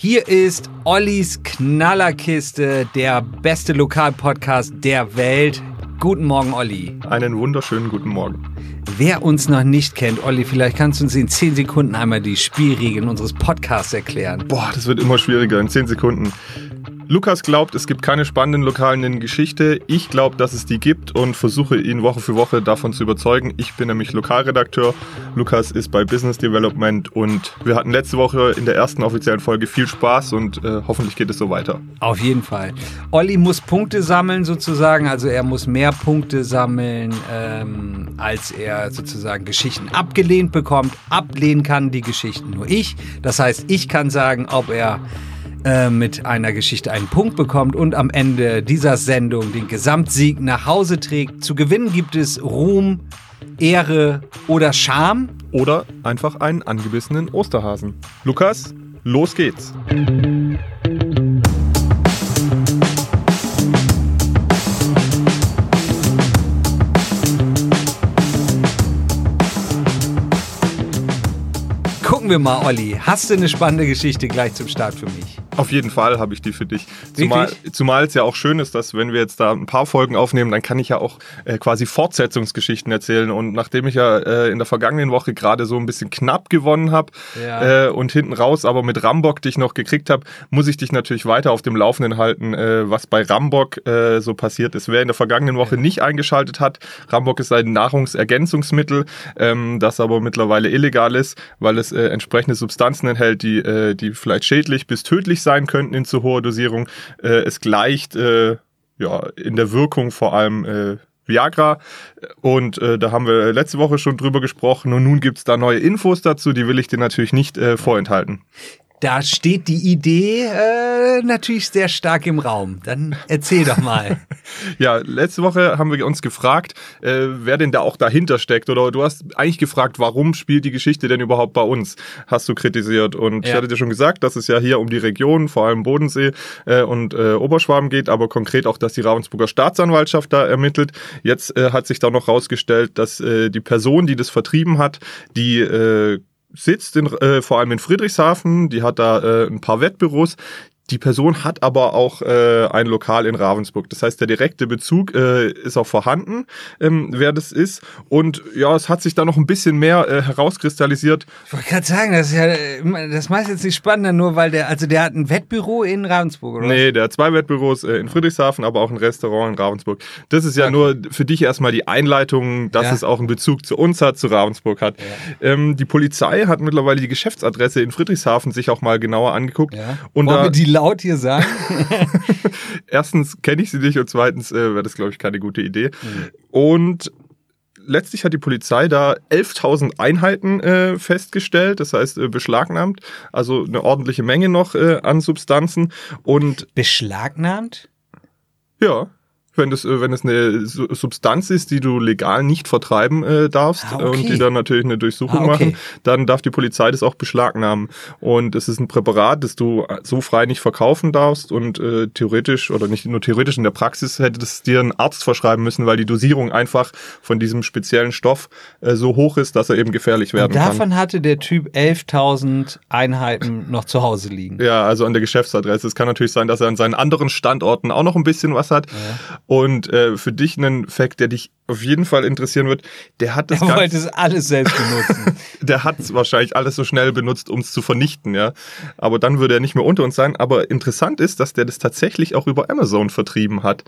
Hier ist Ollis Knallerkiste, der beste Lokalpodcast der Welt. Guten Morgen, Olli. Einen wunderschönen guten Morgen. Wer uns noch nicht kennt, Olli, vielleicht kannst du uns in 10 Sekunden einmal die Spielregeln unseres Podcasts erklären. Boah, das wird immer schwieriger in 10 Sekunden. Lukas glaubt, es gibt keine spannenden Lokalen in Geschichte. Ich glaube, dass es die gibt und versuche ihn Woche für Woche davon zu überzeugen. Ich bin nämlich Lokalredakteur. Lukas ist bei Business Development und wir hatten letzte Woche in der ersten offiziellen Folge viel Spaß und äh, hoffentlich geht es so weiter. Auf jeden Fall. Olli muss Punkte sammeln sozusagen, also er muss mehr Punkte sammeln, ähm, als er sozusagen Geschichten abgelehnt bekommt. Ablehnen kann die Geschichten nur ich. Das heißt, ich kann sagen, ob er äh, mit einer Geschichte einen Punkt bekommt und am Ende dieser Sendung den Gesamtsieg nach Hause trägt. Zu gewinnen gibt es Ruhm, Ehre oder Scham. Oder einfach einen angebissenen Osterhasen. Lukas, los geht's. Gucken wir mal, Olli. Hast du eine spannende Geschichte gleich zum Start für mich? Auf jeden Fall habe ich die für dich. Zumal, zumal es ja auch schön ist, dass wenn wir jetzt da ein paar Folgen aufnehmen, dann kann ich ja auch äh, quasi Fortsetzungsgeschichten erzählen. Und nachdem ich ja äh, in der vergangenen Woche gerade so ein bisschen knapp gewonnen habe ja. äh, und hinten raus aber mit Rambock dich noch gekriegt habe, muss ich dich natürlich weiter auf dem Laufenden halten, äh, was bei Rambock äh, so passiert ist. Wer in der vergangenen Woche ja. nicht eingeschaltet hat, Rambock ist ein Nahrungsergänzungsmittel, ähm, das aber mittlerweile illegal ist, weil es äh, entsprechende Substanzen enthält, die, die vielleicht schädlich bis tödlich sind sein könnten in zu hoher Dosierung. Äh, es gleicht äh, ja in der Wirkung vor allem äh, Viagra. Und äh, da haben wir letzte Woche schon drüber gesprochen und nun gibt's da neue Infos dazu, die will ich dir natürlich nicht äh, vorenthalten. Da steht die Idee äh, natürlich sehr stark im Raum. Dann erzähl doch mal. ja, letzte Woche haben wir uns gefragt, äh, wer denn da auch dahinter steckt. Oder du hast eigentlich gefragt, warum spielt die Geschichte denn überhaupt bei uns? Hast du kritisiert. Und ja. ich hatte dir schon gesagt, dass es ja hier um die Region, vor allem Bodensee äh, und äh, Oberschwaben geht, aber konkret auch, dass die Ravensburger Staatsanwaltschaft da ermittelt. Jetzt äh, hat sich da noch rausgestellt, dass äh, die Person, die das vertrieben hat, die äh, sitzt in, äh, vor allem in Friedrichshafen, die hat da äh, ein paar Wettbüros. Die Person hat aber auch äh, ein Lokal in Ravensburg. Das heißt, der direkte Bezug äh, ist auch vorhanden, ähm, wer das ist. Und ja, es hat sich da noch ein bisschen mehr äh, herauskristallisiert. Ich wollte gerade sagen, das ist ja, das macht jetzt nicht spannender, nur weil der, also der hat ein Wettbüro in Ravensburg, oder? Nee, der hat zwei Wettbüros äh, in Friedrichshafen, aber auch ein Restaurant in Ravensburg. Das ist ja okay. nur für dich erstmal die Einleitung, dass ja. es auch einen Bezug zu uns hat, zu Ravensburg hat. Ja. Ähm, die Polizei hat mittlerweile die Geschäftsadresse in Friedrichshafen sich auch mal genauer angeguckt. Ja. Und da, die laut hier sagen? Erstens kenne ich sie nicht und zweitens äh, wäre das, glaube ich, keine gute Idee. Mhm. Und letztlich hat die Polizei da 11.000 Einheiten äh, festgestellt, das heißt äh, beschlagnahmt, also eine ordentliche Menge noch äh, an Substanzen und beschlagnahmt? Ja wenn es wenn es eine Substanz ist, die du legal nicht vertreiben äh, darfst ah, okay. und die dann natürlich eine Durchsuchung ah, okay. machen, dann darf die Polizei das auch beschlagnahmen. Und es ist ein Präparat, das du so frei nicht verkaufen darfst und äh, theoretisch oder nicht nur theoretisch in der Praxis hätte es dir ein Arzt verschreiben müssen, weil die Dosierung einfach von diesem speziellen Stoff äh, so hoch ist, dass er eben gefährlich werden und davon kann. Davon hatte der Typ 11.000 Einheiten noch zu Hause liegen. Ja, also an der Geschäftsadresse. Es kann natürlich sein, dass er an seinen anderen Standorten auch noch ein bisschen was hat. Ja. Und äh, für dich einen Fact, der dich auf jeden Fall interessieren wird, der hat das. Er wollte es alles selbst benutzen. der hat wahrscheinlich alles so schnell benutzt, um es zu vernichten, ja. Aber dann würde er nicht mehr unter uns sein. Aber interessant ist, dass der das tatsächlich auch über Amazon vertrieben hat.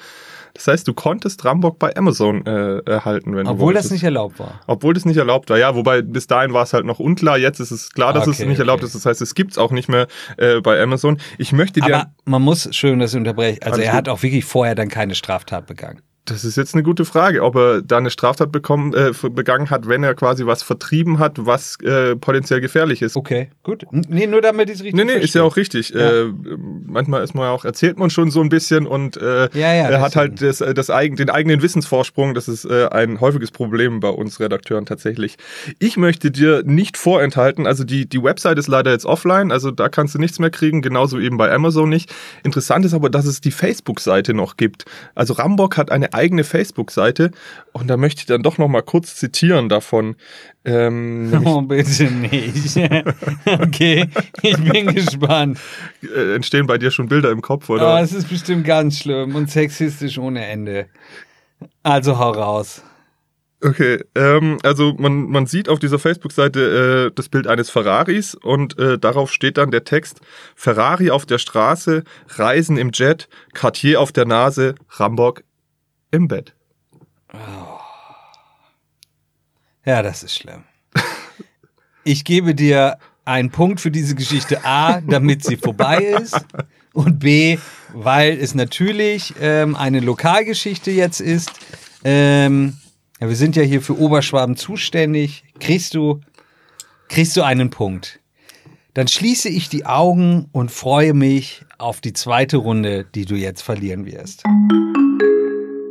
Das heißt, du konntest Rambock bei Amazon äh, erhalten, wenn Obwohl du wolltest. das nicht erlaubt war. Obwohl das nicht erlaubt war, ja. Wobei bis dahin war es halt noch unklar. Jetzt ist es klar, dass okay, es nicht okay. erlaubt ist. Das heißt, es gibt's auch nicht mehr äh, bei Amazon. Ich möchte dir. Aber man muss schön das unterbrechen. Also er hat auch wirklich vorher dann keine Straftat begangen. Das ist jetzt eine gute Frage, ob er da eine Straftat bekommen, äh, begangen hat, wenn er quasi was vertrieben hat, was äh, potenziell gefährlich ist. Okay, gut. Nee, nur damit ich es richtig Nee, nee, verstehe. ist ja auch richtig. Ja. Äh, manchmal ist man ja auch, erzählt man schon so ein bisschen und äh, ja, ja, er hat halt das, äh, das eigen, den eigenen Wissensvorsprung. Das ist äh, ein häufiges Problem bei uns Redakteuren tatsächlich. Ich möchte dir nicht vorenthalten, also die, die Website ist leider jetzt offline, also da kannst du nichts mehr kriegen, genauso eben bei Amazon nicht. Interessant ist aber, dass es die Facebook-Seite noch gibt. Also Rambock hat eine eigene Facebook-Seite und da möchte ich dann doch noch mal kurz zitieren davon. Ähm, oh, bitte nicht. okay, ich bin gespannt. Äh, entstehen bei dir schon Bilder im Kopf, oder? Oh, es ist bestimmt ganz schlimm und sexistisch ohne Ende. Also hau raus. Okay, ähm, also man, man sieht auf dieser Facebook-Seite äh, das Bild eines Ferraris und äh, darauf steht dann der Text Ferrari auf der Straße, Reisen im Jet, Cartier auf der Nase, Rambock im Bett. Oh. Ja, das ist schlimm. Ich gebe dir einen Punkt für diese Geschichte A, damit sie vorbei ist. Und B, weil es natürlich ähm, eine Lokalgeschichte jetzt ist. Ähm, ja, wir sind ja hier für Oberschwaben zuständig. Kriegst du, kriegst du einen Punkt. Dann schließe ich die Augen und freue mich auf die zweite Runde, die du jetzt verlieren wirst.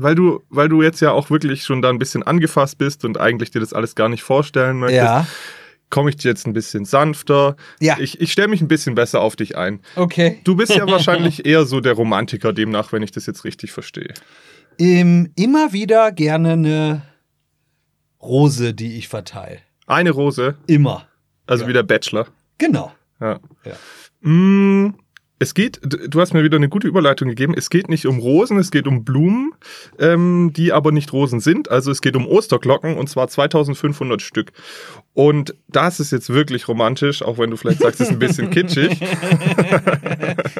Weil du, weil du jetzt ja auch wirklich schon da ein bisschen angefasst bist und eigentlich dir das alles gar nicht vorstellen möchtest, ja. komme ich dir jetzt ein bisschen sanfter. Ja. Ich, ich stelle mich ein bisschen besser auf dich ein. Okay. Du bist ja wahrscheinlich eher so der Romantiker demnach, wenn ich das jetzt richtig verstehe. Ähm, immer wieder gerne eine Rose, die ich verteile. Eine Rose? Immer. Also ja. wie der Bachelor. Genau. Ja. ja. Mm, es geht, du hast mir wieder eine gute Überleitung gegeben. Es geht nicht um Rosen, es geht um Blumen, ähm, die aber nicht Rosen sind. Also es geht um Osterglocken und zwar 2500 Stück. Und das ist jetzt wirklich romantisch, auch wenn du vielleicht sagst, es ist ein bisschen kitschig.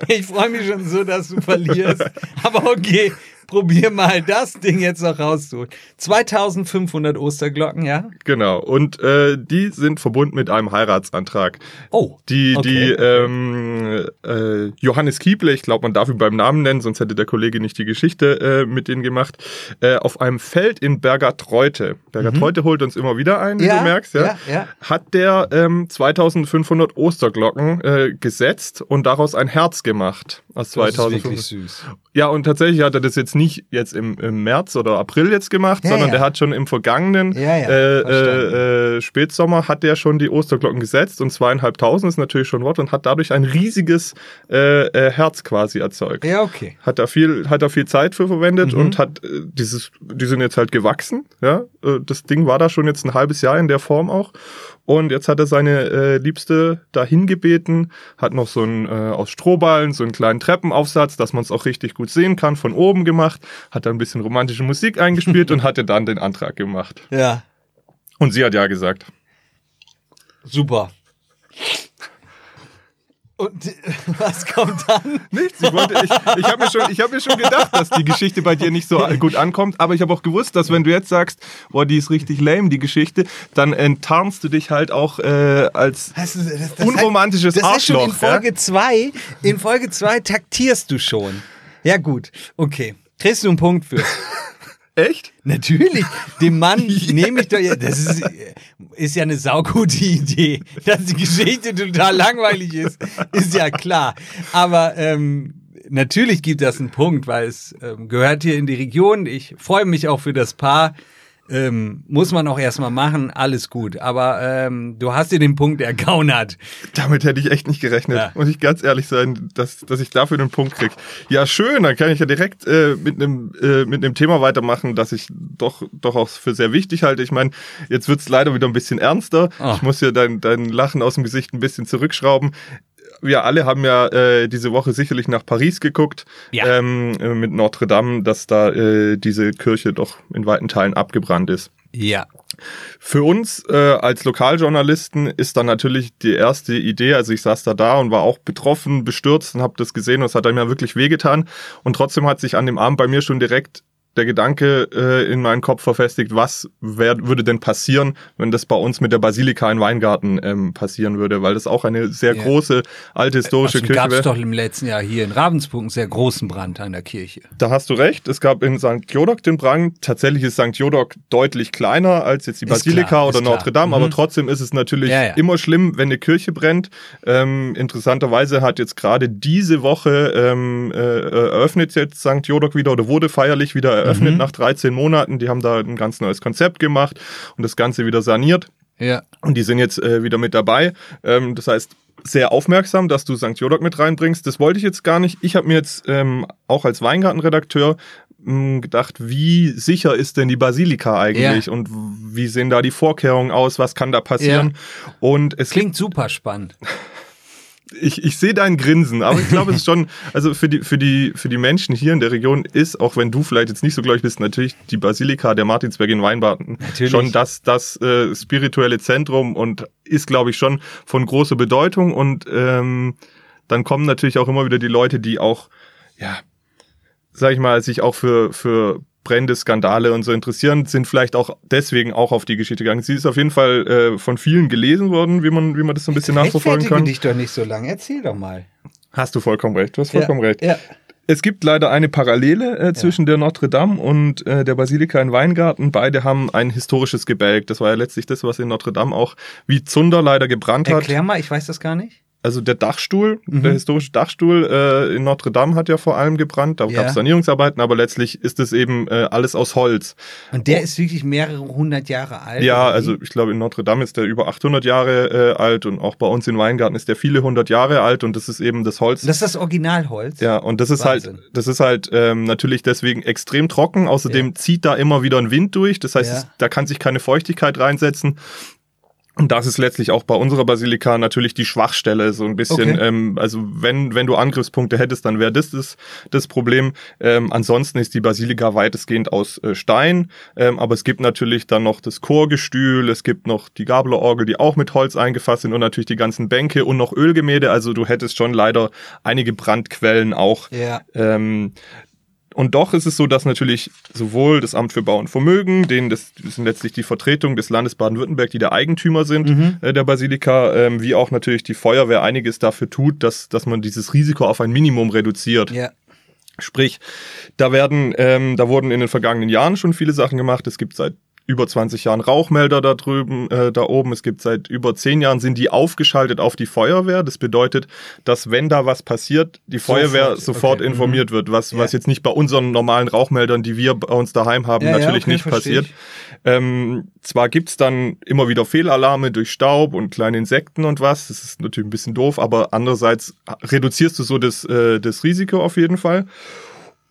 ich freue mich schon so, dass du verlierst. Aber okay, probier mal das Ding jetzt noch rauszuholen. 2500 Osterglocken, ja? Genau. Und äh, die sind verbunden mit einem Heiratsantrag. Oh. Die, okay. die ähm, äh, Johannes Kieble, ich glaube, man darf ihn beim Namen nennen, sonst hätte der Kollege nicht die Geschichte äh, mit denen gemacht, äh, auf einem Feld in Bergertreute. Bergertreute mhm. holt uns immer wieder ein, wie ja, du merkst, ja, ja, ja. Hat der ähm, 2500 Osterglocken äh, gesetzt und daraus ein Herz gemacht. Aus das 2500. ist wirklich süß. Ja, und tatsächlich hat er das jetzt nicht jetzt im, im März oder April jetzt gemacht, ja, sondern ja. der hat schon im vergangenen ja, äh, äh, äh, Spätsommer hat der schon die Osterglocken gesetzt und zweieinhalbtausend ist natürlich schon Wort und hat dadurch ein riesiges äh, äh, Herz quasi erzeugt. Ja, okay. Hat da viel, hat da viel Zeit für verwendet mhm. und hat äh, dieses, die sind jetzt halt gewachsen, ja. Das Ding war da schon jetzt ein halbes Jahr in der Form auch und jetzt hat er seine äh, Liebste dahin gebeten, hat noch so ein äh, aus Strohballen, so einen kleinen Treppenaufsatz, dass man es auch richtig gut sehen kann, von oben gemacht, hat da ein bisschen romantische Musik eingespielt und hatte dann den Antrag gemacht. Ja. Und sie hat ja gesagt. Super. Und was kommt dann? Nichts. Ich, wollte, ich, ich habe mir, schon, hab mir schon gedacht, dass die Geschichte bei dir nicht so gut ankommt. Aber ich habe auch gewusst, dass wenn du jetzt sagst, boah, die ist richtig lame, die Geschichte, dann enttarnst du dich halt auch äh, als das, das, das unromantisches heißt, das Arschloch. Ist schon in Folge 2 ja? in Folge 2 taktierst du schon. Ja gut, okay. Kriegst du einen Punkt für. Echt? Natürlich. Dem Mann ja. nehme ich doch. Das ist, ist ja eine saugute Idee. Dass die Geschichte total langweilig ist, ist ja klar. Aber ähm, natürlich gibt das einen Punkt, weil es ähm, gehört hier in die Region. Ich freue mich auch für das Paar. Ähm, muss man auch erstmal machen, alles gut. Aber ähm, du hast dir den Punkt ergaunert. Damit hätte ich echt nicht gerechnet, ja. muss ich ganz ehrlich sein, dass, dass ich dafür den Punkt krieg. Ja, schön, dann kann ich ja direkt äh, mit einem äh, mit einem Thema weitermachen, das ich doch, doch auch für sehr wichtig halte. Ich meine, jetzt wird's leider wieder ein bisschen ernster. Oh. Ich muss ja dein, dein Lachen aus dem Gesicht ein bisschen zurückschrauben wir alle haben ja äh, diese Woche sicherlich nach Paris geguckt ja. ähm, äh, mit Notre Dame, dass da äh, diese Kirche doch in weiten Teilen abgebrannt ist. Ja. Für uns äh, als Lokaljournalisten ist dann natürlich die erste Idee, also ich saß da da und war auch betroffen, bestürzt und habe das gesehen und es hat einem ja wirklich wehgetan und trotzdem hat sich an dem Abend bei mir schon direkt der Gedanke äh, in meinen Kopf verfestigt, was wär, würde denn passieren, wenn das bei uns mit der Basilika in Weingarten ähm, passieren würde, weil das auch eine sehr ja. große, alte historische also, Kirche gab es doch im letzten Jahr hier in Ravensburg einen sehr großen Brand an der Kirche. Da hast du recht. Es gab in St. Jodok den Brand. Tatsächlich ist St. Jodok deutlich kleiner als jetzt die Basilika klar, oder Notre Dame, mhm. aber trotzdem ist es natürlich ja, ja. immer schlimm, wenn eine Kirche brennt. Ähm, interessanterweise hat jetzt gerade diese Woche ähm, äh, eröffnet jetzt St. Jodok wieder oder wurde feierlich wieder eröffnet mhm. nach 13 Monaten. Die haben da ein ganz neues Konzept gemacht und das Ganze wieder saniert. Ja. Und die sind jetzt äh, wieder mit dabei. Ähm, das heißt, sehr aufmerksam, dass du St. Jodok mit reinbringst. Das wollte ich jetzt gar nicht. Ich habe mir jetzt ähm, auch als Weingartenredakteur hm, gedacht, wie sicher ist denn die Basilika eigentlich ja. und wie sehen da die Vorkehrungen aus, was kann da passieren? Ja. Und es klingt super spannend. Ich, ich sehe dein Grinsen, aber ich glaube, es ist schon, also für die, für, die, für die Menschen hier in der Region ist, auch wenn du vielleicht jetzt nicht so gläubig bist, natürlich die Basilika der Martinsberg in Weinbaden natürlich. schon das, das äh, spirituelle Zentrum und ist, glaube ich, schon von großer Bedeutung. Und ähm, dann kommen natürlich auch immer wieder die Leute, die auch, ja, sag ich mal, sich auch für, für Brände, Skandale und so interessieren, sind vielleicht auch deswegen auch auf die Geschichte gegangen. Sie ist auf jeden Fall äh, von vielen gelesen worden, wie man, wie man das so ein bisschen nachverfolgen kann. dich doch nicht so lange. Erzähl doch mal. Hast du vollkommen recht. Du hast vollkommen ja, recht. Ja. Es gibt leider eine Parallele äh, zwischen ja. der Notre Dame und äh, der Basilika in Weingarten. Beide haben ein historisches Gebälk. Das war ja letztlich das, was in Notre Dame auch wie Zunder leider gebrannt hat. Erklär mal, ich weiß das gar nicht also der Dachstuhl, mhm. der historische Dachstuhl äh, in Notre Dame hat ja vor allem gebrannt. Da ja. gab es Sanierungsarbeiten, aber letztlich ist es eben äh, alles aus Holz. Und der oh. ist wirklich mehrere hundert Jahre alt? Ja, also ich glaube in Notre Dame ist der über 800 Jahre äh, alt und auch bei uns in Weingarten ist der viele hundert Jahre alt und das ist eben das Holz. Das ist das Originalholz? Ja, und das ist halt, Wahnsinn. halt, das ist halt ähm, natürlich deswegen extrem trocken. Außerdem ja. zieht da immer wieder ein Wind durch. Das heißt, ja. es, da kann sich keine Feuchtigkeit reinsetzen. Und das ist letztlich auch bei unserer Basilika natürlich die Schwachstelle, so ein bisschen. Okay. Ähm, also wenn, wenn du Angriffspunkte hättest, dann wäre das, das das Problem. Ähm, ansonsten ist die Basilika weitestgehend aus äh, Stein, ähm, aber es gibt natürlich dann noch das Chorgestühl, es gibt noch die Gablerorgel, die auch mit Holz eingefasst sind und natürlich die ganzen Bänke und noch Ölgemälde. Also du hättest schon leider einige Brandquellen auch. Ja. Ähm, und doch ist es so, dass natürlich sowohl das Amt für Bau und Vermögen, denen das, das sind letztlich die Vertretung des Landes Baden-Württemberg, die der Eigentümer sind mhm. äh, der Basilika, ähm, wie auch natürlich die Feuerwehr einiges dafür tut, dass, dass man dieses Risiko auf ein Minimum reduziert. Ja. Sprich, da werden, ähm, da wurden in den vergangenen Jahren schon viele Sachen gemacht. Es gibt seit über 20 Jahren Rauchmelder da drüben, äh, da oben. Es gibt seit über 10 Jahren sind die aufgeschaltet auf die Feuerwehr. Das bedeutet, dass wenn da was passiert, die Feuerwehr sofort, sofort okay. informiert mhm. wird, was, ja. was jetzt nicht bei unseren normalen Rauchmeldern, die wir bei uns daheim haben, ja, natürlich ja, okay, nicht passiert. Ähm, zwar gibt's dann immer wieder Fehlalarme durch Staub und kleine Insekten und was. Das ist natürlich ein bisschen doof, aber andererseits reduzierst du so das, äh, das Risiko auf jeden Fall.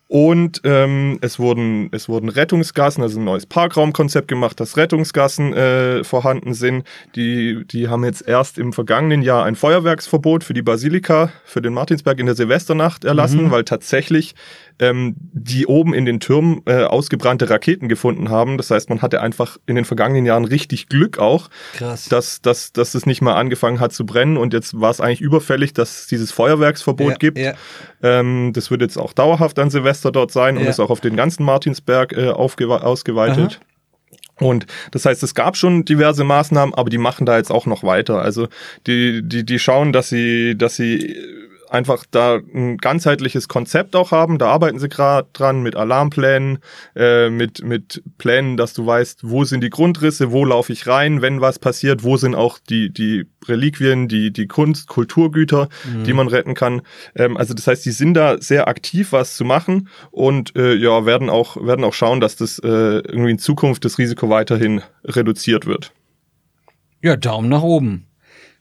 Und ähm, es, wurden, es wurden Rettungsgassen, also ein neues Parkraumkonzept gemacht, dass Rettungsgassen äh, vorhanden sind. Die, die haben jetzt erst im vergangenen Jahr ein Feuerwerksverbot für die Basilika, für den Martinsberg in der Silvesternacht erlassen, mhm. weil tatsächlich ähm, die oben in den Türmen äh, ausgebrannte Raketen gefunden haben. Das heißt, man hatte einfach in den vergangenen Jahren richtig Glück auch, Krass. dass, dass, dass es nicht mal angefangen hat zu brennen und jetzt war es eigentlich überfällig, dass es dieses Feuerwerksverbot ja, gibt. Ja. Ähm, das wird jetzt auch dauerhaft an Silvester dort sein ja. und ist auch auf den ganzen Martinsberg äh, ausgeweitet. Aha. Und das heißt, es gab schon diverse Maßnahmen, aber die machen da jetzt auch noch weiter. Also die, die, die schauen, dass sie, dass sie einfach da ein ganzheitliches Konzept auch haben. Da arbeiten sie gerade dran mit Alarmplänen, äh, mit, mit Plänen, dass du weißt, wo sind die Grundrisse, wo laufe ich rein, wenn was passiert, wo sind auch die, die Reliquien, die, die Kunst, Kulturgüter, mhm. die man retten kann. Ähm, also das heißt, die sind da sehr aktiv, was zu machen und äh, ja, werden auch, werden auch schauen, dass das äh, irgendwie in Zukunft das Risiko weiterhin reduziert wird. Ja, Daumen nach oben.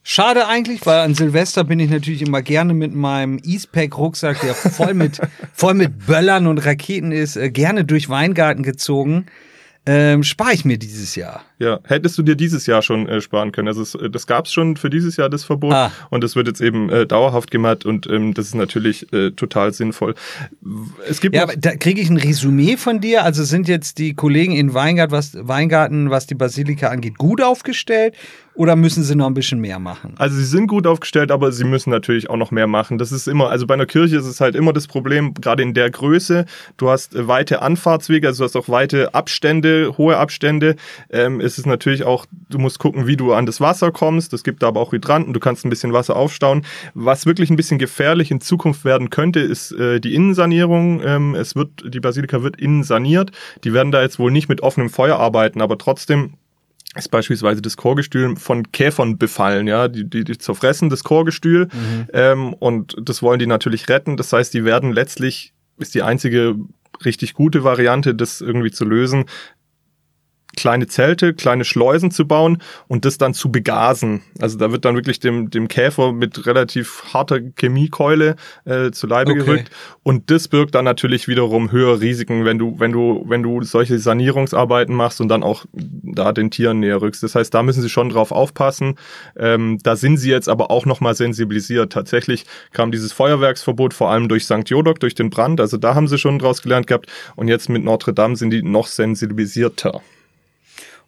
Schade eigentlich, weil an Silvester bin ich natürlich immer gerne mit meinem Eastpack-Rucksack, der voll mit, voll mit Böllern und Raketen ist, äh, gerne durch Weingarten gezogen. Ähm, spare ich mir dieses Jahr. Ja, hättest du dir dieses Jahr schon äh, sparen können. Also es, äh, das gab es schon für dieses Jahr das Verbot ah. und das wird jetzt eben äh, dauerhaft gemacht und ähm, das ist natürlich äh, total sinnvoll. Es gibt ja, aber da kriege ich ein Resümee von dir. Also sind jetzt die Kollegen in Weingart, was, Weingarten, was die Basilika angeht, gut aufgestellt oder müssen sie noch ein bisschen mehr machen? Also sie sind gut aufgestellt, aber sie müssen natürlich auch noch mehr machen. Das ist immer, also bei einer Kirche ist es halt immer das Problem, gerade in der Größe. Du hast äh, weite Anfahrtswege, also du hast auch weite Abstände, hohe Abstände. Ähm, es ist natürlich auch, du musst gucken, wie du an das Wasser kommst. Es gibt aber auch Hydranten, du kannst ein bisschen Wasser aufstauen. Was wirklich ein bisschen gefährlich in Zukunft werden könnte, ist äh, die Innensanierung. Ähm, es wird, die Basilika wird innen saniert. Die werden da jetzt wohl nicht mit offenem Feuer arbeiten, aber trotzdem ist beispielsweise das Chorgestühl von Käfern befallen, ja, die, die, die zerfressen das Chorgestühl mhm. ähm, und das wollen die natürlich retten. Das heißt, die werden letztlich, ist die einzige richtig gute Variante, das irgendwie zu lösen, kleine Zelte, kleine Schleusen zu bauen und das dann zu begasen. Also da wird dann wirklich dem, dem Käfer mit relativ harter Chemiekeule äh, zu Leibe okay. gerückt. Und das birgt dann natürlich wiederum höhere Risiken, wenn du, wenn du, wenn du solche Sanierungsarbeiten machst und dann auch da den Tieren näher rückst. Das heißt, da müssen sie schon drauf aufpassen. Ähm, da sind sie jetzt aber auch nochmal sensibilisiert. Tatsächlich kam dieses Feuerwerksverbot vor allem durch St. Jodok, durch den Brand. Also da haben sie schon draus gelernt gehabt. Und jetzt mit Notre Dame sind die noch sensibilisierter.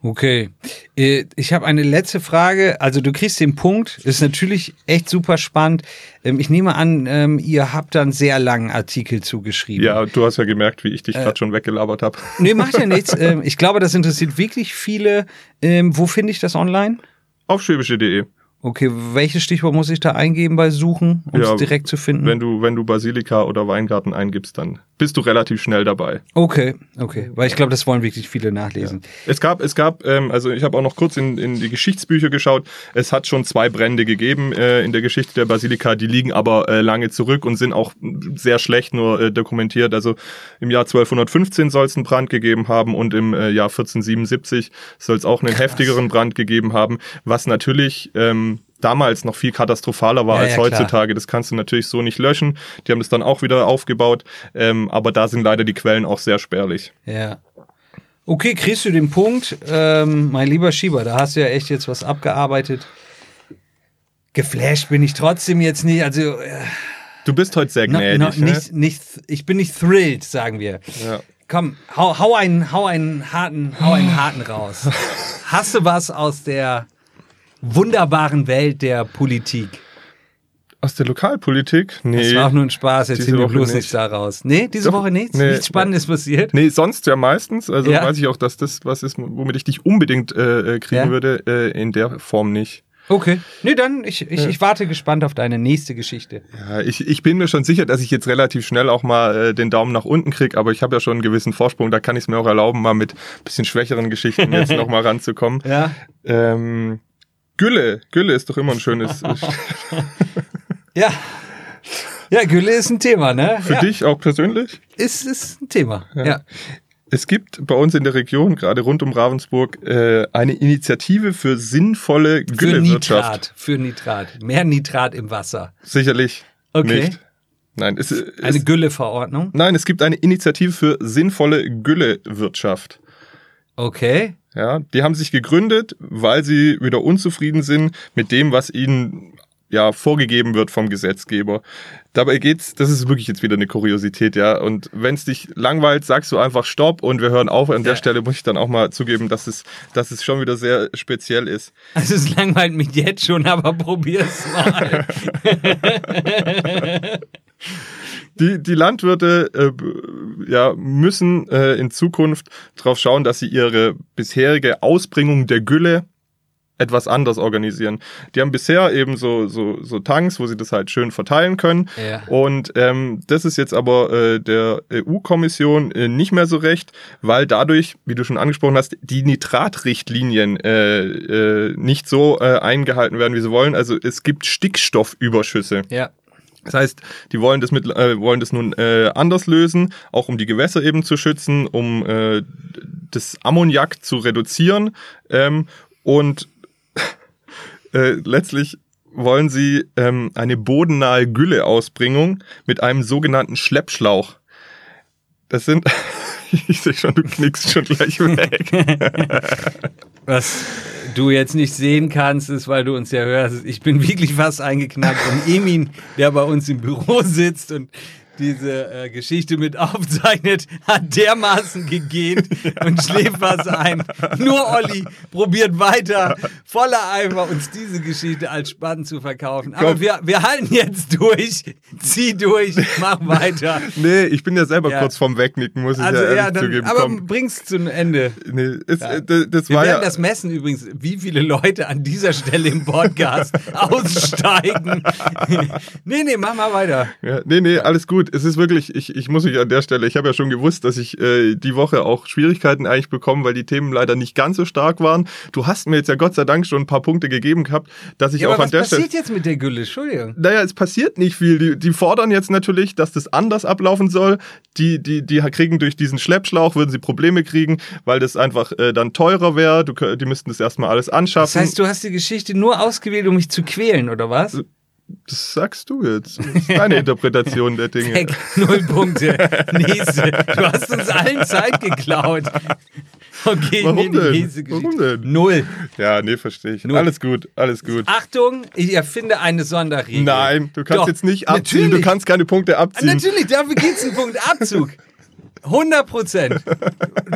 Okay. Äh, ich habe eine letzte Frage. Also du kriegst den Punkt. Ist natürlich echt super spannend. Ähm, ich nehme an, ähm, ihr habt da einen sehr langen Artikel zugeschrieben. Ja, du hast ja gemerkt, wie ich dich äh, gerade schon weggelabert habe. Nee, macht ja nichts. Ähm, ich glaube, das interessiert wirklich viele. Wo finde ich das online? Auf schwäbische.de. Okay, welches Stichwort muss ich da eingeben bei Suchen, um ja, es direkt zu finden? Wenn du, wenn du Basilika oder Weingarten eingibst, dann bist du relativ schnell dabei. Okay, okay, weil ich glaube, das wollen wirklich viele nachlesen. Ja. Es gab, es gab, ähm, also ich habe auch noch kurz in, in die Geschichtsbücher geschaut. Es hat schon zwei Brände gegeben äh, in der Geschichte der Basilika, die liegen aber äh, lange zurück und sind auch sehr schlecht nur äh, dokumentiert. Also im Jahr 1215 soll es einen Brand gegeben haben und im äh, Jahr 1477 soll es auch einen Krass. heftigeren Brand gegeben haben, was natürlich ähm, damals noch viel katastrophaler war ja, als ja, heutzutage. Klar. Das kannst du natürlich so nicht löschen. Die haben das dann auch wieder aufgebaut. Ähm, aber da sind leider die Quellen auch sehr spärlich. Ja. Okay, kriegst du den Punkt. Ähm, mein lieber Schieber, da hast du ja echt jetzt was abgearbeitet. Geflasht bin ich trotzdem jetzt nicht. Also. Äh, du bist heute sehr gnädig. No, no, ne? nicht, nicht, ich bin nicht thrilled, sagen wir. Ja. Komm, hau, hau, einen, hau, einen harten, hau einen harten raus. Hast du was aus der wunderbaren Welt der Politik? Aus der Lokalpolitik? Nee. Das war auch nur ein Spaß, erzähl mir bloß nicht. nichts daraus. Nee, diese Doch, Woche nichts? Nee, nichts Spannendes nee. passiert? Nee, sonst ja meistens. Also ja. weiß ich auch, dass das was ist, womit ich dich unbedingt äh, äh kriegen ja. würde, äh, in der Form nicht. Okay. Nee, dann, ich, ich, ich warte gespannt auf deine nächste Geschichte. Ja, ich, ich bin mir schon sicher, dass ich jetzt relativ schnell auch mal äh, den Daumen nach unten kriege, aber ich habe ja schon einen gewissen Vorsprung, da kann ich es mir auch erlauben, mal mit bisschen schwächeren Geschichten jetzt noch mal ranzukommen. Ja. Ähm, Gülle. Gülle ist doch immer ein schönes. ja. Ja, Gülle ist ein Thema, ne? Für ja. dich auch persönlich? Ist, ist ein Thema, ja. ja. Es gibt bei uns in der Region, gerade rund um Ravensburg, äh, eine Initiative für sinnvolle Güllewirtschaft. Für Nitrat, für Nitrat. Mehr Nitrat im Wasser. Sicherlich okay. nicht. Nein, es, es, eine Gülleverordnung? Nein, es gibt eine Initiative für sinnvolle Güllewirtschaft. Okay. Ja, die haben sich gegründet, weil sie wieder unzufrieden sind mit dem, was ihnen ja vorgegeben wird vom Gesetzgeber. Dabei geht's, das ist wirklich jetzt wieder eine Kuriosität, ja. Und wenn es dich langweilt, sagst du einfach Stopp und wir hören auf. An der Stelle muss ich dann auch mal zugeben, dass es, dass es schon wieder sehr speziell ist. Also es langweilt mich jetzt schon, aber probier's mal. die, die Landwirte äh, ja, müssen äh, in Zukunft darauf schauen, dass sie ihre bisherige Ausbringung der Gülle etwas anders organisieren. Die haben bisher eben so, so, so Tanks, wo sie das halt schön verteilen können. Ja. Und ähm, das ist jetzt aber äh, der EU-Kommission äh, nicht mehr so recht, weil dadurch, wie du schon angesprochen hast, die Nitratrichtlinien äh, äh, nicht so äh, eingehalten werden, wie sie wollen. Also es gibt Stickstoffüberschüsse. Ja. Das heißt, die wollen das, mit, äh, wollen das nun äh, anders lösen, auch um die Gewässer eben zu schützen, um äh, das Ammoniak zu reduzieren. Ähm, und äh, letztlich wollen sie ähm, eine bodennahe Gülleausbringung mit einem sogenannten Schleppschlauch. Das sind Ich sehe schon, du knickst schon gleich weg. Was du jetzt nicht sehen kannst, ist, weil du uns ja hörst. Ich bin wirklich fast eingeknackt. Und Emin, der bei uns im Büro sitzt und diese äh, Geschichte mit aufzeichnet, hat dermaßen gegähnt und schläft was ein. Nur Olli probiert weiter, voller Eifer, uns diese Geschichte als spannend zu verkaufen. Aber wir, wir halten jetzt durch. Zieh durch, mach weiter. Nee, ich bin ja selber ja. kurz vorm Wegnicken, muss ich also, ja, ja dann, zugeben. Aber Komm. bring's zu Ende. Nee, ist, ja. das, das wir war werden ja das messen übrigens, wie viele Leute an dieser Stelle im Podcast aussteigen. nee, nee, mach mal weiter. Ja, nee, nee, alles gut es ist wirklich, ich, ich muss mich an der Stelle, ich habe ja schon gewusst, dass ich äh, die Woche auch Schwierigkeiten eigentlich bekomme, weil die Themen leider nicht ganz so stark waren. Du hast mir jetzt ja Gott sei Dank schon ein paar Punkte gegeben gehabt, dass ich ja, auch an der Stelle. Was passiert jetzt mit der Gülle? Entschuldigung. Naja, es passiert nicht viel. Die, die fordern jetzt natürlich, dass das anders ablaufen soll. Die, die, die kriegen durch diesen Schleppschlauch, würden sie Probleme kriegen, weil das einfach äh, dann teurer wäre. Die müssten das erstmal alles anschaffen. Das heißt, du hast die Geschichte nur ausgewählt, um mich zu quälen, oder was? Das sagst du jetzt. Das ist deine Interpretation der Dinge. Weg, null Punkte. Nächste. Du hast uns allen Zeit geklaut. Okay, Warum nee, denn? Warum denn? Null. Ja, nee, verstehe ich. Null. Alles gut, alles gut. Achtung, ich erfinde eine Sonderregel. Nein, du kannst Doch, jetzt nicht abziehen, natürlich. du kannst keine Punkte abziehen. Natürlich, dafür gibt es einen Punktabzug. 100 Prozent.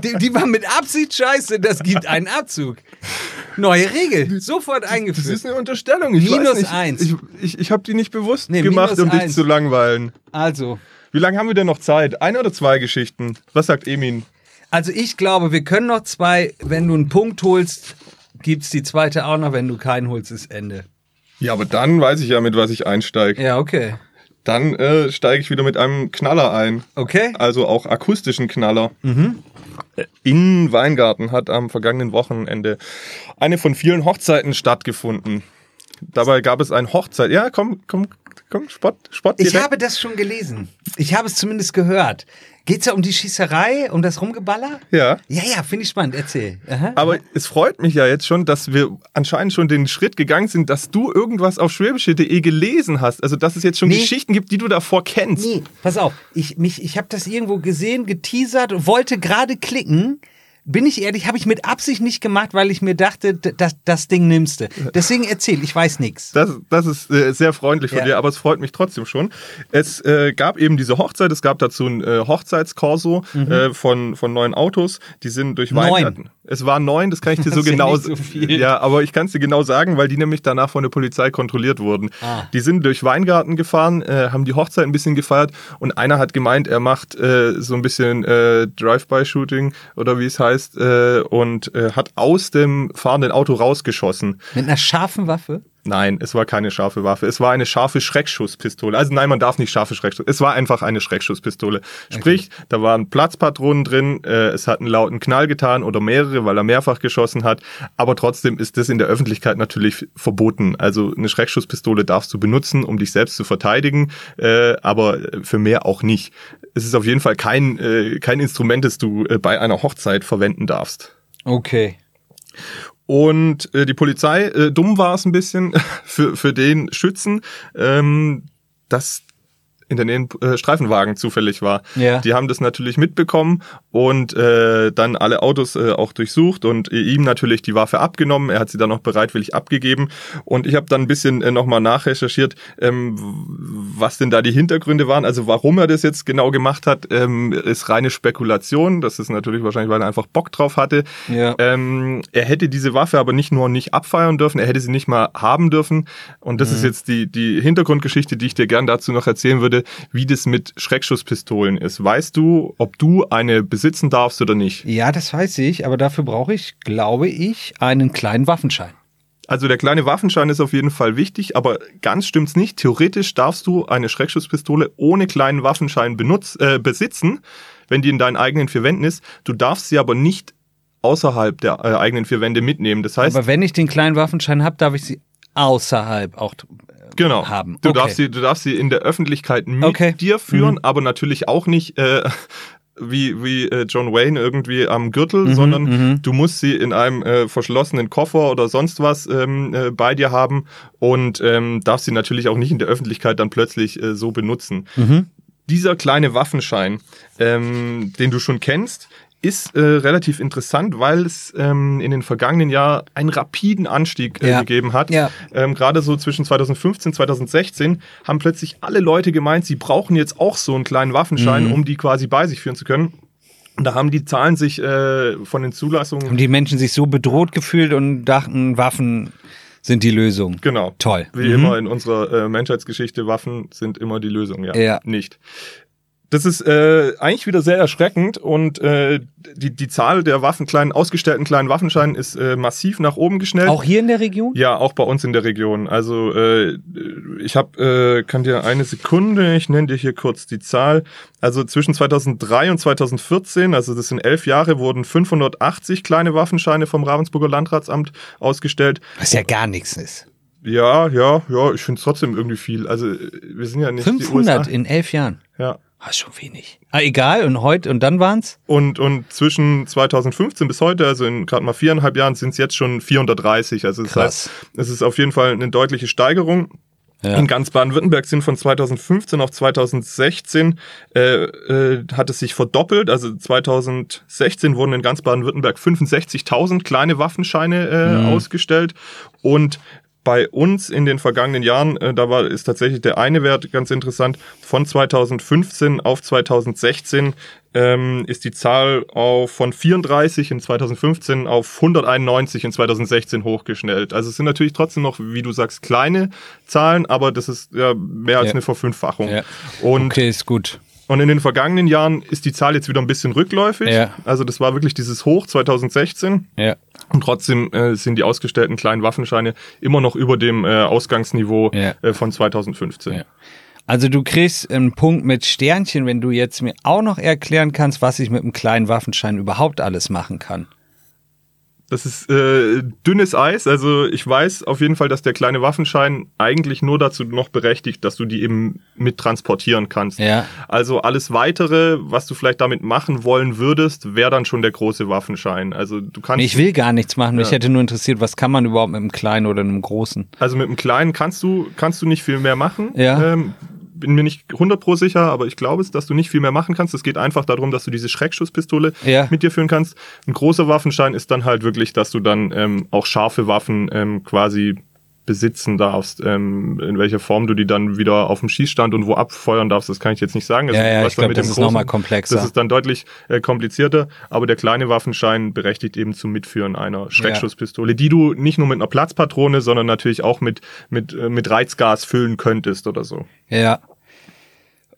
Die, die war mit Absicht scheiße, das gibt einen Abzug. Neue Regel, sofort eingeführt. Das ist eine Unterstellung. Ich minus eins. Ich, ich, ich habe die nicht bewusst nee, gemacht, um dich zu langweilen. Also. Wie lange haben wir denn noch Zeit? Eine oder zwei Geschichten? Was sagt Emin? Also ich glaube, wir können noch zwei. Wenn du einen Punkt holst, gibt es die zweite auch noch. Wenn du keinen holst, ist Ende. Ja, aber dann weiß ich ja, mit was ich einsteige. Ja, okay. Dann äh, steige ich wieder mit einem Knaller ein. Okay. Also auch akustischen Knaller. Mhm. In Weingarten hat am vergangenen Wochenende eine von vielen Hochzeiten stattgefunden. Dabei gab es ein Hochzeit. Ja, komm, komm, komm, Spott, Spott. Direkt. Ich habe das schon gelesen. Ich habe es zumindest gehört. Geht es ja um die Schießerei, um das Rumgeballer? Ja. Ja, ja, finde ich spannend. Erzähl. Aha. Aber es freut mich ja jetzt schon, dass wir anscheinend schon den Schritt gegangen sind, dass du irgendwas auf schwäbische.de gelesen hast. Also, dass es jetzt schon nee. Geschichten gibt, die du davor kennst. Nee, pass auf. Ich, ich habe das irgendwo gesehen, geteasert, wollte gerade klicken bin ich ehrlich, habe ich mit Absicht nicht gemacht, weil ich mir dachte, das, das Ding nimmst du. Deswegen erzähl, ich weiß nichts. Das, das ist äh, sehr freundlich von ja. dir, aber es freut mich trotzdem schon. Es äh, gab eben diese Hochzeit, es gab dazu ein äh, Hochzeitskorso mhm. äh, von, von neuen Autos, die sind durch Weingarten. Es waren neun, das kann ich dir so genau sagen. So ja, aber ich kann es dir genau sagen, weil die nämlich danach von der Polizei kontrolliert wurden. Ah. Die sind durch Weingarten gefahren, äh, haben die Hochzeit ein bisschen gefeiert und einer hat gemeint, er macht äh, so ein bisschen Drive-by-Shooting oder wie es heißt äh, und äh, hat aus dem fahrenden Auto rausgeschossen. Mit einer scharfen Waffe? Nein, es war keine scharfe Waffe. Es war eine scharfe Schreckschusspistole. Also nein, man darf nicht scharfe Schreckschusspistole. Es war einfach eine Schreckschusspistole. Sprich, okay. da waren Platzpatronen drin, äh, es hat einen lauten Knall getan oder mehrere, weil er mehrfach geschossen hat. Aber trotzdem ist das in der Öffentlichkeit natürlich verboten. Also eine Schreckschusspistole darfst du benutzen, um dich selbst zu verteidigen, äh, aber für mehr auch nicht. Es ist auf jeden Fall kein, äh, kein Instrument, das du äh, bei einer Hochzeit verwenden darfst. Okay. Und äh, die Polizei, äh, dumm war es ein bisschen für, für den Schützen, ähm, dass in der Nähe äh, Streifenwagen zufällig war. Ja. Die haben das natürlich mitbekommen und äh, dann alle Autos äh, auch durchsucht und ihm natürlich die Waffe abgenommen. Er hat sie dann noch bereitwillig abgegeben und ich habe dann ein bisschen äh, nochmal nachrecherchiert, ähm, was denn da die Hintergründe waren. Also warum er das jetzt genau gemacht hat, ähm, ist reine Spekulation. Das ist natürlich wahrscheinlich, weil er einfach Bock drauf hatte. Ja. Ähm, er hätte diese Waffe aber nicht nur nicht abfeiern dürfen, er hätte sie nicht mal haben dürfen. Und das mhm. ist jetzt die, die Hintergrundgeschichte, die ich dir gern dazu noch erzählen würde, wie das mit Schreckschusspistolen ist. Weißt du, ob du eine Besitz besitzen darfst oder nicht. Ja, das weiß ich, aber dafür brauche ich, glaube ich, einen kleinen Waffenschein. Also der kleine Waffenschein ist auf jeden Fall wichtig, aber ganz stimmt's nicht. Theoretisch darfst du eine Schreckschusspistole ohne kleinen Waffenschein benutz, äh, besitzen, wenn die in deinen eigenen vier Wänden ist. Du darfst sie aber nicht außerhalb der äh, eigenen vier Wände mitnehmen. Das heißt, aber wenn ich den kleinen Waffenschein habe, darf ich sie außerhalb auch genau. haben. Du, okay. darfst sie, du darfst sie in der Öffentlichkeit mit okay. dir führen, mhm. aber natürlich auch nicht äh, wie, wie äh, John Wayne irgendwie am Gürtel, mhm, sondern mhm. du musst sie in einem äh, verschlossenen Koffer oder sonst was ähm, äh, bei dir haben und ähm, darfst sie natürlich auch nicht in der Öffentlichkeit dann plötzlich äh, so benutzen. Mhm. dieser kleine Waffenschein, ähm, den du schon kennst, ist äh, relativ interessant, weil es ähm, in den vergangenen Jahren einen rapiden Anstieg äh, ja. gegeben hat. Ja. Ähm, Gerade so zwischen 2015 und 2016 haben plötzlich alle Leute gemeint, sie brauchen jetzt auch so einen kleinen Waffenschein, mhm. um die quasi bei sich führen zu können. Und da haben die Zahlen sich äh, von den Zulassungen. Haben die Menschen sich so bedroht gefühlt und dachten, Waffen sind die Lösung. Genau. Toll. Wie mhm. immer in unserer äh, Menschheitsgeschichte, Waffen sind immer die Lösung, ja. ja. Nicht. Das ist äh, eigentlich wieder sehr erschreckend und äh, die, die Zahl der Waffen, kleinen, ausgestellten kleinen Waffenscheinen ist äh, massiv nach oben geschnellt. Auch hier in der Region? Ja, auch bei uns in der Region. Also äh, ich habe, äh, kann dir eine Sekunde, ich nenne dir hier kurz die Zahl. Also zwischen 2003 und 2014, also das sind elf Jahre, wurden 580 kleine Waffenscheine vom Ravensburger Landratsamt ausgestellt. Was ja gar nichts ist. Ja, ja, ja, ich finde es trotzdem irgendwie viel. Also wir sind ja nicht 500 in elf Jahren? Ja. Ah, schon wenig. Ah, egal, und heute, und dann waren's? Und, und zwischen 2015 bis heute, also in gerade mal viereinhalb Jahren, sind es jetzt schon 430. Also das heißt, es ist auf jeden Fall eine deutliche Steigerung. Ja. In ganz Baden-Württemberg sind von 2015 auf 2016 äh, äh, hat es sich verdoppelt. Also 2016 wurden in ganz Baden-Württemberg 65.000 kleine Waffenscheine äh, mhm. ausgestellt und bei uns in den vergangenen Jahren, äh, da war ist tatsächlich der eine Wert ganz interessant, von 2015 auf 2016 ähm, ist die Zahl auf, von 34 in 2015 auf 191 in 2016 hochgeschnellt. Also es sind natürlich trotzdem noch, wie du sagst, kleine Zahlen, aber das ist ja mehr als ja. eine Verfünffachung. Ja. Und okay, ist gut. Und in den vergangenen Jahren ist die Zahl jetzt wieder ein bisschen rückläufig. Ja. Also das war wirklich dieses Hoch 2016. Ja. Und trotzdem äh, sind die ausgestellten kleinen Waffenscheine immer noch über dem äh, Ausgangsniveau ja. äh, von 2015. Ja. Also du kriegst einen Punkt mit Sternchen, wenn du jetzt mir auch noch erklären kannst, was ich mit einem kleinen Waffenschein überhaupt alles machen kann. Das ist äh, dünnes Eis. Also ich weiß auf jeden Fall, dass der kleine Waffenschein eigentlich nur dazu noch berechtigt, dass du die eben mit transportieren kannst. Ja. Also alles weitere, was du vielleicht damit machen wollen würdest, wäre dann schon der große Waffenschein. Also du kannst. Ich will gar nichts machen. Ja. Mich hätte nur interessiert, was kann man überhaupt mit einem kleinen oder einem großen? Also mit einem kleinen kannst du kannst du nicht viel mehr machen. Ja. Ähm, bin mir nicht 100 pro sicher, aber ich glaube es, dass du nicht viel mehr machen kannst. Es geht einfach darum, dass du diese Schreckschusspistole ja. mit dir führen kannst. Ein großer Waffenschein ist dann halt wirklich, dass du dann ähm, auch scharfe Waffen ähm, quasi besitzen darfst, ähm, in welcher Form du die dann wieder auf dem Schießstand und wo abfeuern darfst, das kann ich jetzt nicht sagen. Das ja, ja, ich glaube, das ist nochmal komplexer. Das ist dann deutlich äh, komplizierter, aber der kleine Waffenschein berechtigt eben zum Mitführen einer Schreckschusspistole, ja. die du nicht nur mit einer Platzpatrone, sondern natürlich auch mit, mit, äh, mit Reizgas füllen könntest oder so. Ja,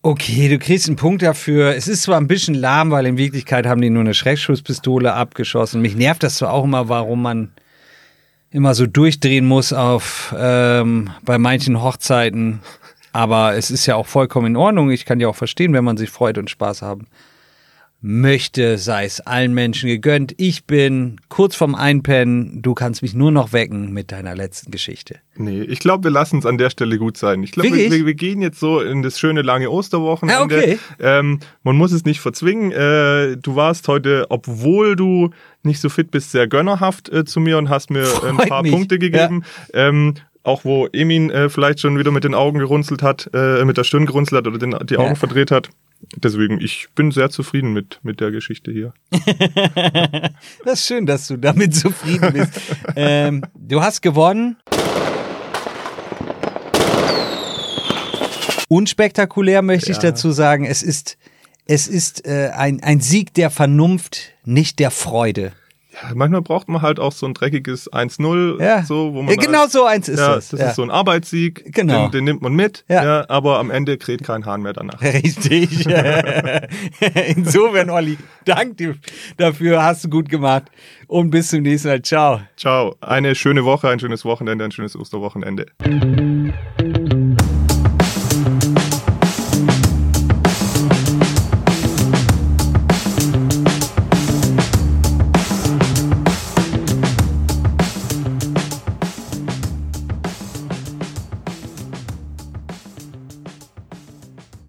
Okay, du kriegst einen Punkt dafür. Es ist zwar ein bisschen lahm, weil in Wirklichkeit haben die nur eine Schreckschusspistole abgeschossen. Mich nervt das zwar auch immer, warum man immer so durchdrehen muss auf ähm, bei manchen Hochzeiten. Aber es ist ja auch vollkommen in Ordnung. Ich kann ja auch verstehen, wenn man sich freut und Spaß haben möchte, sei es allen Menschen gegönnt. Ich bin kurz vorm Einpennen. Du kannst mich nur noch wecken mit deiner letzten Geschichte. Nee, ich glaube, wir lassen es an der Stelle gut sein. Ich glaube, wir, wir, gehen jetzt so in das schöne lange Osterwochenende. Ja, okay. Ähm, man muss es nicht verzwingen. Äh, du warst heute, obwohl du nicht so fit bist, sehr gönnerhaft äh, zu mir und hast mir Freut ein paar mich. Punkte gegeben. Ja. Ähm, auch wo Emin äh, vielleicht schon wieder mit den Augen gerunzelt hat, äh, mit der Stirn gerunzelt hat oder den, die Augen ja. verdreht hat. Deswegen, ich bin sehr zufrieden mit, mit der Geschichte hier. das ist schön, dass du damit zufrieden bist. ähm, du hast gewonnen. Unspektakulär möchte ja. ich dazu sagen. Es ist, es ist äh, ein, ein Sieg der Vernunft, nicht der Freude ja, manchmal braucht man halt auch so ein dreckiges 1-0, ja. so, wo man. Ja, genau halt, so eins ist ja, das. Das ja. ist so ein Arbeitssieg. Genau. Den, den nimmt man mit, ja. ja. aber am Ende kräht kein Hahn mehr danach. Richtig. Insofern, Olli, dank dir dafür, hast du gut gemacht. Und bis zum nächsten Mal. Ciao. Ciao. Eine schöne Woche, ein schönes Wochenende, ein schönes Osterwochenende.